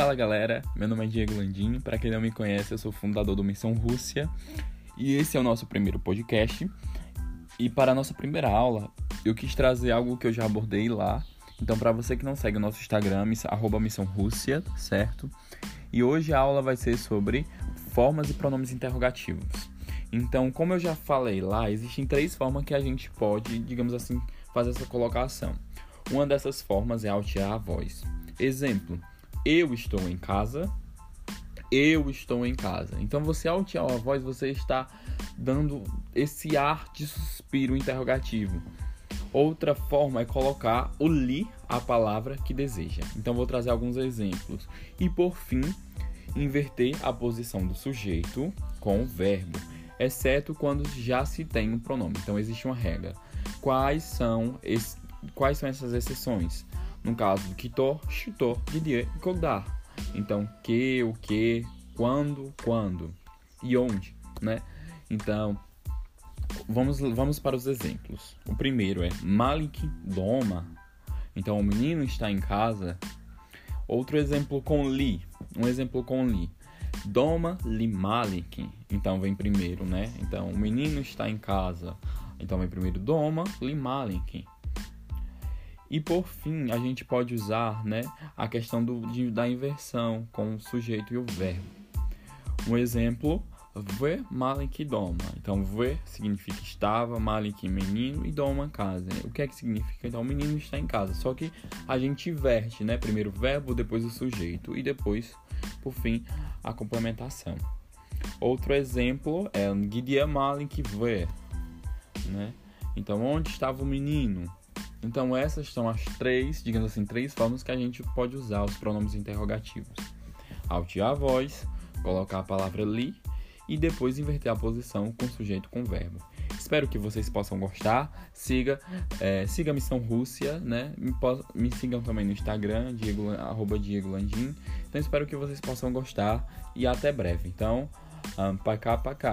Fala galera, meu nome é Diego Landim. Para quem não me conhece, eu sou fundador do Missão Rússia e esse é o nosso primeiro podcast. E para a nossa primeira aula, eu quis trazer algo que eu já abordei lá. Então, para você que não segue o nosso Instagram, arroba Missão Rússia, certo? E hoje a aula vai ser sobre formas e pronomes interrogativos. Então, como eu já falei lá, existem três formas que a gente pode, digamos assim, fazer essa colocação. Uma dessas formas é altear a voz. Exemplo: eu estou em casa. Eu estou em casa. Então você altear a voz, você está dando esse ar de suspiro interrogativo. Outra forma é colocar o li a palavra que deseja. Então vou trazer alguns exemplos. E por fim, inverter a posição do sujeito com o verbo, exceto quando já se tem um pronome. Então existe uma regra. Quais são, es... Quais são essas exceções? No caso do Kito, Shito, Didier e Kodar. Então, que, o que, quando, quando e onde, né? Então, vamos, vamos para os exemplos. O primeiro é Malik Doma. Então, o menino está em casa. Outro exemplo com Li. Um exemplo com Li. Doma li Malik. Então, vem primeiro, né? Então, o menino está em casa. Então, vem primeiro Doma li Malik. E por fim, a gente pode usar né, a questão do, de, da inversão com o sujeito e o verbo. Um exemplo, ve malik doma. Então, ve significa estava, malik menino e doma casa. O que é que significa? Então, o menino está em casa. Só que a gente inverte, né? Primeiro o verbo, depois o sujeito e depois, por fim, a complementação. Outro exemplo é Gidia malik ve, né? Então, onde estava o menino? Então essas são as três, digamos assim, três formas que a gente pode usar os pronomes interrogativos. Altear a voz, colocar a palavra li e depois inverter a posição com sujeito com verbo. Espero que vocês possam gostar. Siga, é, siga a Missão Rússia, né? Me, me, sigam também no Instagram, Diego, arroba Diego Landim. Então espero que vocês possam gostar e até breve. Então, um, pra cá, pra cá.